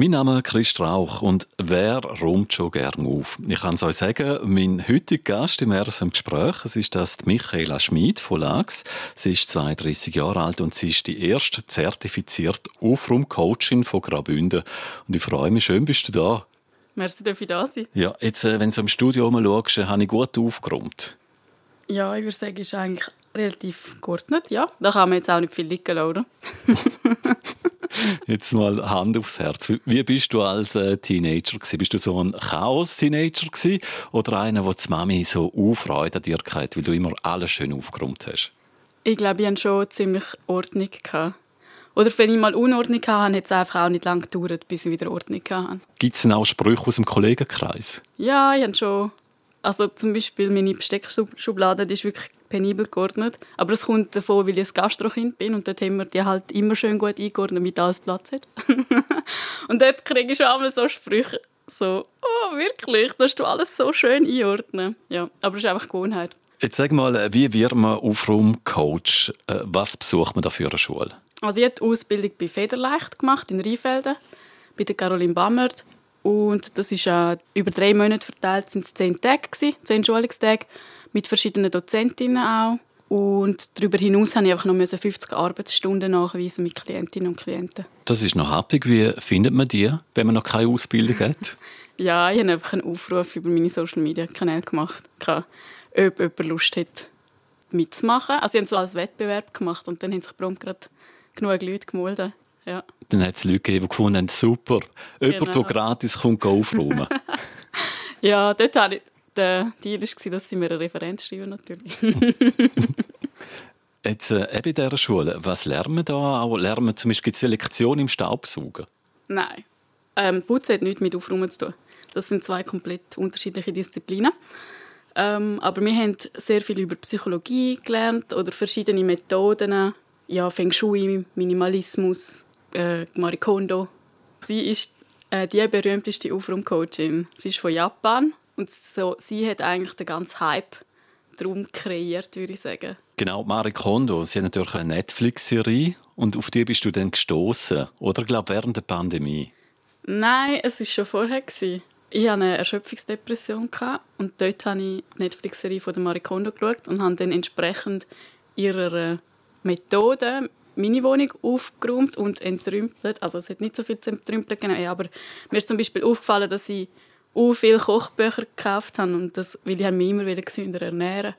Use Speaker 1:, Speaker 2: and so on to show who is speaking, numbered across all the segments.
Speaker 1: Mein Name ist Chris Rauch und wer räumt schon gern auf? Ich kann es euch sagen, mein heutiger Gast im RSM Gespräch, es ist das Michaela Schmid von LAX. Sie ist 32 Jahre alt und sie ist die erste zertifizierte Aufraumcoachin von Graubünden. Und ich freue mich, schön bist du da.
Speaker 2: Merci, dass ich da sein.
Speaker 1: Ja, jetzt, äh, wenn du im Studio schaust, habe ich gut aufgeräumt.
Speaker 2: Ja, ich würde sagen, es ist eigentlich relativ geordnet. Ja, da kann man jetzt auch nicht viel liegen lassen, oder?
Speaker 1: Jetzt mal Hand aufs Herz. Wie bist du als äh, Teenager gewesen? Bist du so ein Chaos-Teenager gewesen oder einer, der die Mami so Freude an dir hatte, weil du immer alles schön aufgeräumt hast?
Speaker 2: Ich glaube, ich hatte schon ziemlich Ordnung. Gehabt. Oder wenn ich mal Unordnung hatte, hat es einfach auch nicht lange gedauert, bis ich wieder Ordnung hatte.
Speaker 1: Gibt es denn auch Sprüche aus dem Kollegenkreis?
Speaker 2: Ja, ich habe schon. Also zum Beispiel meine Besteckschublade, die ist wirklich penibel geordnet. Aber es kommt davon, weil ich ein Gastrokind bin und dort haben wir die halt immer schön gut eingeordnet, damit alles Platz hat. und dort kriege ich schon einmal so Sprüche, so, oh wirklich, dass du alles so schön einordnen. Ja, aber es ist einfach Gewohnheit.
Speaker 1: Jetzt sag mal, wie wird man Aufraumcoach? Äh, was besucht man da für eine Schule?
Speaker 2: Also ich habe die Ausbildung bei Federleicht gemacht, in Rheinfelden, bei der Caroline Bammert. Und das ist äh, über drei Monate verteilt, sind es zehn Tage, zehn Schulungstage mit verschiedenen Dozentinnen auch. Und darüber hinaus habe ich einfach noch 50 Arbeitsstunden nachweisen mit Klientinnen und Klienten.
Speaker 1: Das ist noch happig. Wie findet man die, wenn man noch keine Ausbildung hat?
Speaker 2: ja, ich habe einfach einen Aufruf über meine Social Media Kanäle gemacht, ob jemand Lust hat, mitzumachen. Also ich habe es als Wettbewerb gemacht und dann haben sich prompt gerade genug Leute gemeldet. Ja.
Speaker 1: Dann hat es Leute gegeben, die gefunden haben, super, jemand, genau. der gratis kommt, aufräumen.
Speaker 2: ja, dort ich der Deal war, dass sie mir eine Referenz schreiben natürlich.
Speaker 1: Jetzt äh, eben in dieser Schule, was lernen wir da? Auch lernen wir zum Beispiel die Lektion im Staubsaugen?
Speaker 2: Nein. Ähm, Putzen hat nichts mit Aufräumen zu tun. Das sind zwei komplett unterschiedliche Disziplinen. Ähm, aber wir haben sehr viel über Psychologie gelernt oder verschiedene Methoden. Ja, Feng Shui, Minimalismus, äh, Marie Kondo. Sie ist äh, die berühmteste Aufraumcoachin. Sie ist von Japan und so, sie hat eigentlich den ganzen Hype darum kreiert, würde ich sagen.
Speaker 1: Genau, Marie Kondo, sie hat natürlich eine Netflix-Serie und auf die bist du dann gestoßen, oder glaube während der Pandemie?
Speaker 2: Nein, es war schon vorher Ich hatte eine Erschöpfungsdepression und dort habe ich die Netflix-Serie von Marie Kondo geschaut und habe dann entsprechend ihrer Methode meine Wohnung aufgeräumt und entrümpelt. Also es hat nicht so viel zu entrümpeln, genau, aber mir ist zum Beispiel aufgefallen, dass ich auch viele Kochbücher gekauft habe und das, weil ich mich immer wieder gesünder ernähren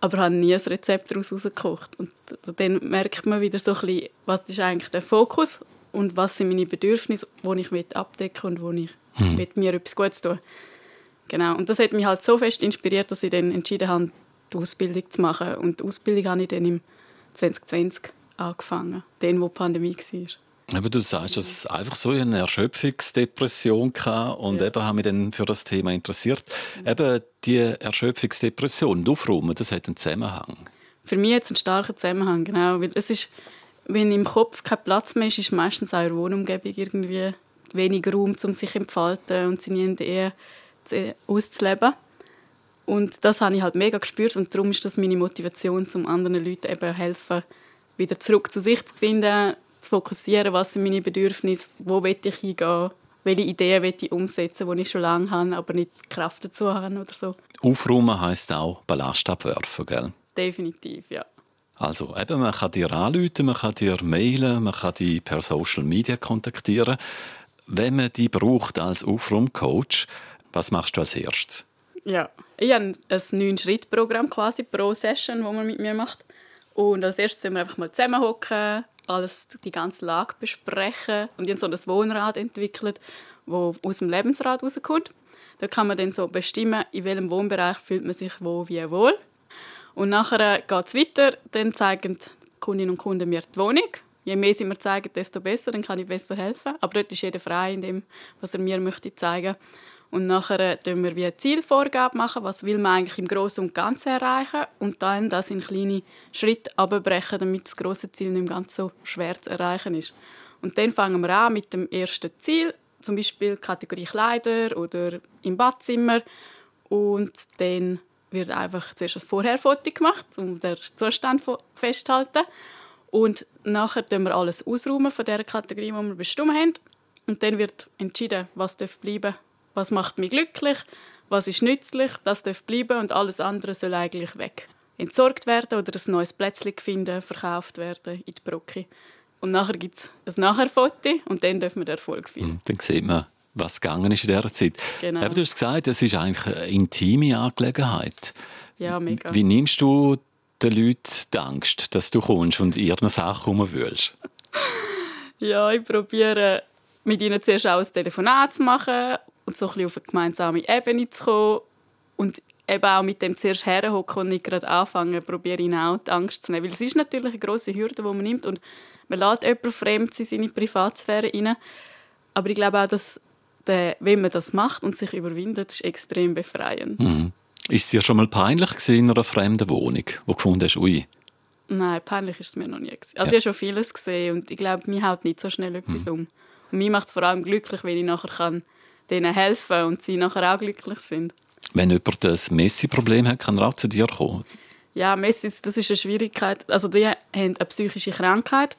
Speaker 2: aber habe nie ein Rezept daraus rausgekocht. Und dann merkt man wieder so ein bisschen, was ist eigentlich der Fokus und was sind meine Bedürfnisse, die ich abdecken und wo ich hm. mit mir etwas Gutes tun Genau. Und das hat mich halt so fest inspiriert, dass ich dann entschieden habe, die Ausbildung zu machen. Und die Ausbildung habe ich dann im 2020 angefangen, dann, wo die Pandemie war.
Speaker 1: Aber du sagst, dass es einfach so eine Erschöpfungsdepression hatte und ja. eben habe mich dann für das Thema interessiert. Mhm. Eben die Erschöpfungsdepression, aufräumen, das hat einen Zusammenhang.
Speaker 2: Für mich hat es einen starken Zusammenhang, genau. Weil es ist, wenn im Kopf kein Platz mehr ist, ist meistens auch in der Wohnumgebung irgendwie wenig Raum, um sich zu entfalten und seine Ideen auszuleben. Und das habe ich halt mega gespürt und darum ist das meine Motivation, um anderen Leuten eben helfen, wieder zurück zu sich zu finden, zu fokussieren, was sind meine Bedürfnisse, wo will ich hingehen, welche Ideen will ich umsetzen, die ich schon lange habe, aber nicht die Kraft dazu habe oder so.
Speaker 1: Aufräumen heisst auch Ballast abwerfen, gell?
Speaker 2: Definitiv, ja.
Speaker 1: Also eben, man kann dir anrufen, man kann dir mailen, man kann dich per Social Media kontaktieren. Wenn man die braucht als Aufräumcoach, was machst du als erstes?
Speaker 2: Ja, ich habe ein 9-Schritt-Programm quasi pro Session, das man mit mir macht. Und als erstes müssen wir einfach mal zusammenhocken, alles, die ganze Lage besprechen. Und habe so ein Wohnrad entwickelt, wo aus dem Lebensrat rauskommt. Da kann man dann so bestimmen, in welchem Wohnbereich fühlt man sich wo wie wohl. Und nachher geht es weiter. Dann zeigen die Kundinnen und Kunden mir die Wohnung. Je mehr sie mir zeigen, desto besser. Dann kann ich besser helfen. Aber dort ist jeder frei in dem, was er mir möchte zeigen möchte. Und nachher machen wir wie eine Zielvorgabe machen, was will man eigentlich im Großen und Ganzen erreichen und dann das in kleine Schritte abbrechen, damit das große Ziel nicht ganz so schwer zu erreichen ist. Und dann fangen wir an mit dem ersten Ziel, zum Beispiel Kategorie Kleider oder im Badzimmer und dann wird einfach zuerst ein Vorherfoto gemacht, um den Zustand festzuhalten. Und nachher tun wir alles ausräumen von der Kategorie, die wir bestimmt haben Und dann wird entschieden, was darf bleiben, was macht mich glücklich, was ist nützlich, das darf bleiben und alles andere soll eigentlich weg. Entsorgt werden oder ein neues Plätzchen finden, verkauft werden in die Brocke. Und nachher gibt es ein Nachherfoto und dann dürfen wir den Erfolg finden.
Speaker 1: Mhm, dann sieht man, was gegangen ist in dieser Zeit.
Speaker 2: Genau.
Speaker 1: Aber du hast gesagt, es ist eigentlich eine intime Angelegenheit.
Speaker 2: Ja, mega.
Speaker 1: Wie nimmst du den Leuten die Angst, dass du kommst und ihren Sachen rumwühlst?
Speaker 2: ja, ich probiere mit ihnen zuerst auch ein Telefonat zu machen und so ein bisschen auf eine gemeinsame Ebene zu kommen. Und eben auch mit dem zuerst herhocken und nicht gerade anfangen, probiere ihnen auch die Angst zu nehmen. Weil es ist natürlich eine grosse Hürde, die man nimmt und man lässt jemanden fremd in seine Privatsphäre rein. Aber ich glaube auch, dass der, wenn man das macht und sich überwindet, ist extrem befreiend.
Speaker 1: Mhm. Ist es dir schon mal peinlich in einer fremden Wohnung, wo du gefunden hast, ui?
Speaker 2: Nein, peinlich ist es mir noch nie. Gewesen. Also ja. ich habe schon vieles gesehen und ich glaube, mir haut nicht so schnell etwas mhm. um. Und mich macht es vor allem glücklich, wenn ich nachher kann denen helfen und sie nachher auch glücklich sind.
Speaker 1: Wenn jemand ein Messi-Problem hat, kann er auch zu dir kommen?
Speaker 2: Ja, Messi, das ist eine Schwierigkeit. Also die haben eine psychische Krankheit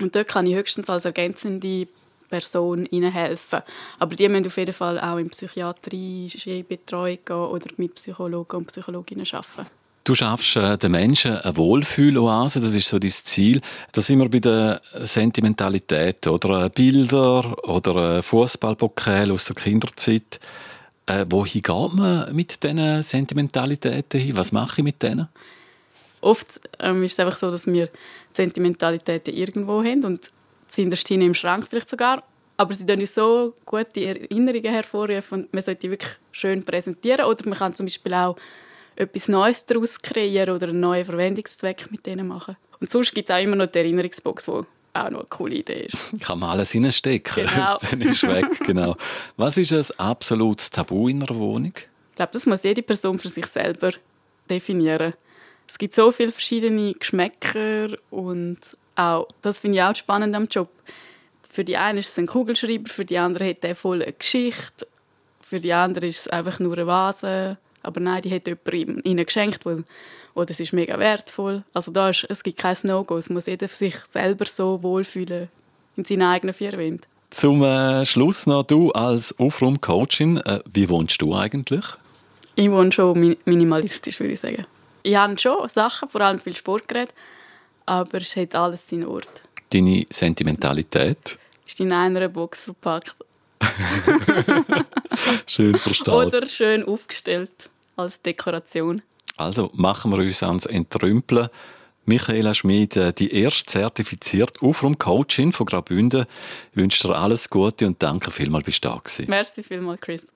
Speaker 2: und dort kann ich höchstens als ergänzende Person ihnen helfen. Aber die müssen auf jeden Fall auch in psychiatrische Betreuung gehen oder mit Psychologen und Psychologinnen arbeiten.
Speaker 1: Du schaffst äh, den Menschen eine Wohlfühloase, das ist so dein Ziel. Da sind wir bei der Sentimentalität oder äh, Bilder oder äh, Fußballpokal aus der Kinderzeit. Äh, wohin geht man mit diesen Sentimentalitäten hin? Was mache ich mit denen?
Speaker 2: Oft ähm, ist es einfach so, dass wir Sentimentalitäten irgendwo haben und sind der Stine im Schrank vielleicht sogar. Aber sie tun so gute Erinnerungen hervorrufen und man sollte die wirklich schön präsentieren. Oder man kann zum Beispiel auch etwas Neues daraus kreieren oder einen neuen Verwendungszweck mit denen machen. Und sonst gibt es auch immer noch die Erinnerungsbox, die auch noch eine coole Idee ist.
Speaker 1: Kann man alles hineinstecken,
Speaker 2: genau.
Speaker 1: dann ist weg. Genau. Was ist ein absolutes Tabu in einer Wohnung?
Speaker 2: Ich glaube, das muss jede Person für sich selber definieren. Es gibt so viele verschiedene Geschmäcker und auch, das finde ich auch spannend am Job. Für die einen ist es ein Kugelschreiber, für die anderen hat er voll eine Geschichte, für die anderen ist es einfach nur eine Vase aber nein, die hat jemand ihnen geschenkt, weil, oder es ist mega wertvoll. Also da ist, es gibt kein No-Go, es muss jeder sich selber so wohlfühlen in seinen eigenen vier Wänden.
Speaker 1: Zum äh, Schluss noch, du als Aufraum-Coachin, äh, wie wohnst du eigentlich?
Speaker 2: Ich wohne schon minimalistisch, würde ich sagen. Ich habe schon Sachen, vor allem viel Sportgeräte, aber es hat alles seinen Ort.
Speaker 1: Deine Sentimentalität?
Speaker 2: Ist in einer Box verpackt.
Speaker 1: schön verstanden.
Speaker 2: Oder schön aufgestellt als Dekoration.
Speaker 1: Also machen wir uns ans Entrümpeln. Michaela Schmid, äh, die erste zertifizierte Aufraum-Coachin von Graubünden, wünsche dir alles Gute und danke vielmals, bist du da gewesen.
Speaker 2: Merci vielmals, Chris.